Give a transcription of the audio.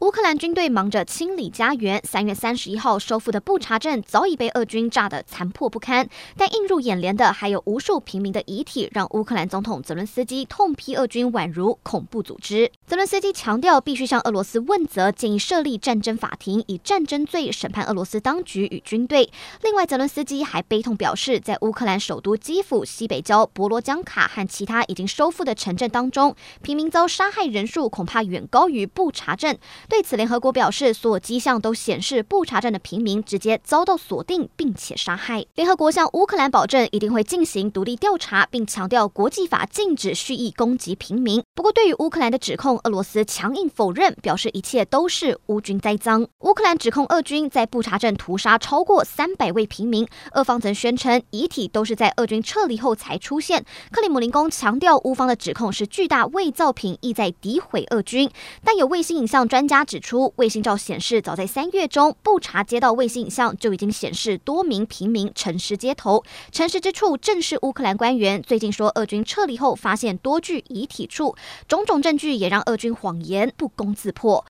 乌克兰军队忙着清理家园，三月三十一号收复的布查镇早已被俄军炸得残破不堪。但映入眼帘的还有无数平民的遗体，让乌克兰总统泽伦斯基痛批俄军宛如恐怖组织。泽伦斯基强调，必须向俄罗斯问责，建议设立战争法庭，以战争罪审判俄罗斯当局与军队。另外，泽伦斯基还悲痛表示，在乌克兰首都基辅西北郊博罗江卡和其他已经收复的城镇当中，平民遭杀害人数恐怕远高于布查镇。对此，联合国表示，所有迹象都显示布查镇的平民直接遭到锁定并且杀害。联合国向乌克兰保证，一定会进行独立调查，并强调国际法禁止蓄意攻击平民。不过，对于乌克兰的指控，俄罗斯强硬否认，表示一切都是乌军栽赃。乌克兰指控俄军在布查镇屠杀超过三百位平民，俄方曾宣称遗体都是在俄军撤离后才出现。克里姆林宫强调，乌方的指控是巨大伪造品，意在诋毁俄军。但有卫星影像专家他。指出，卫星照显示，早在三月中，布查街道卫星影像就已经显示多名平民沉尸街头。沉尸之处正是乌克兰官员最近说，俄军撤离后发现多具遗体处。种种证据也让俄军谎言不攻自破。